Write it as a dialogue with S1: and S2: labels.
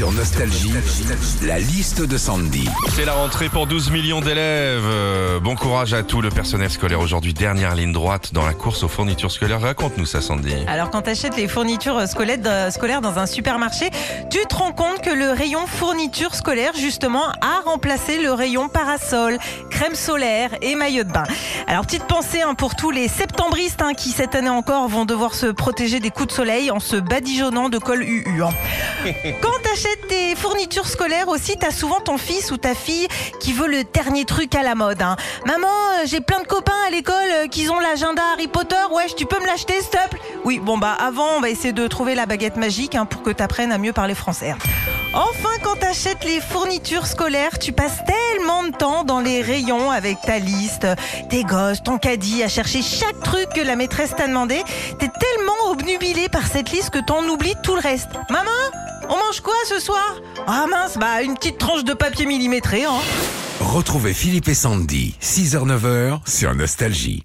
S1: Sur Nostalgie, la liste de Sandy.
S2: C'est la rentrée pour 12 millions d'élèves. Euh, bon courage à tout le personnel scolaire aujourd'hui. Dernière ligne droite dans la course aux fournitures scolaires. Raconte-nous ça, Sandy.
S3: Alors quand tu achètes les fournitures scolaires, euh, scolaires dans un supermarché, tu te rends compte que le rayon fournitures scolaires justement a remplacé le rayon parasol, crème solaire et maillot de bain. Alors petite pensée hein, pour tous les septembristes hein, qui cette année encore vont devoir se protéger des coups de soleil en se badigeonnant de col UU. hein. Quand t'achètes tes fournitures scolaires aussi, t'as souvent ton fils ou ta fille qui veut le dernier truc à la mode. hein. Maman, euh, j'ai plein de copains à l'école euh, qui ont l'agenda Harry Potter. Wesh, tu peux me l'acheter, s'il te plaît? Oui, bon bah avant, on va essayer de trouver la baguette magique hein, pour que t'apprennes à mieux parler français. Enfin, quand t'achètes les fournitures scolaires, tu passes tellement de temps dans les rayons avec ta liste, tes gosses, ton caddie, à chercher chaque truc que la maîtresse t'a demandé. T'es tellement obnubilé par cette liste que t'en oublies tout le reste. Maman, on mange quoi ce soir? Ah mince, bah une petite tranche de papier millimétré, hein.
S1: Retrouvez Philippe et Sandy, 6h-9h sur Nostalgie.